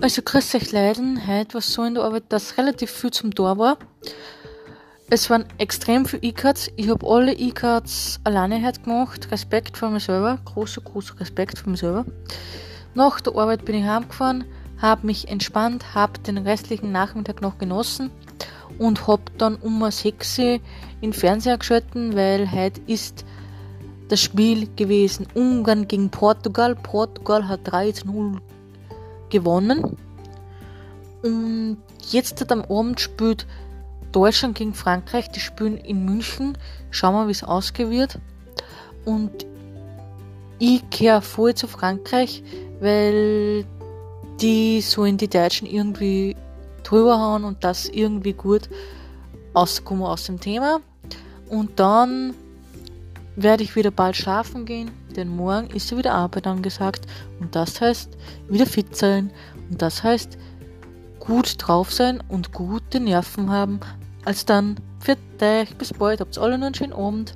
Also grüß euch Leiden, heute war so in der Arbeit, dass relativ viel zum Tor war. Es waren extrem viele E-Cards. Ich habe alle E-Cards alleine heute gemacht. Respekt vor mir selber. Großer, großer Respekt vor mir selber. Nach der Arbeit bin ich heimgefahren, habe mich entspannt, habe den restlichen Nachmittag noch genossen und habe dann um 6 Uhr in Fernseher geschalten, weil heute ist das Spiel gewesen. Ungarn gegen Portugal. Portugal hat 3 zu 0 gewonnen. Und jetzt am Abend spielt Deutschland gegen Frankreich. Die spielen in München. Schauen wir, wie es ausgehen wird. Und ich kehre voll zu Frankreich, weil die so in die Deutschen irgendwie drüber hauen und das irgendwie gut auskommen aus dem Thema. Und dann werde ich wieder bald schlafen gehen, denn morgen ist ja wieder Arbeit angesagt und das heißt wieder fit sein und das heißt gut drauf sein und gute Nerven haben. Als dann, für dich, bis bald, habt alle noch einen schönen Abend.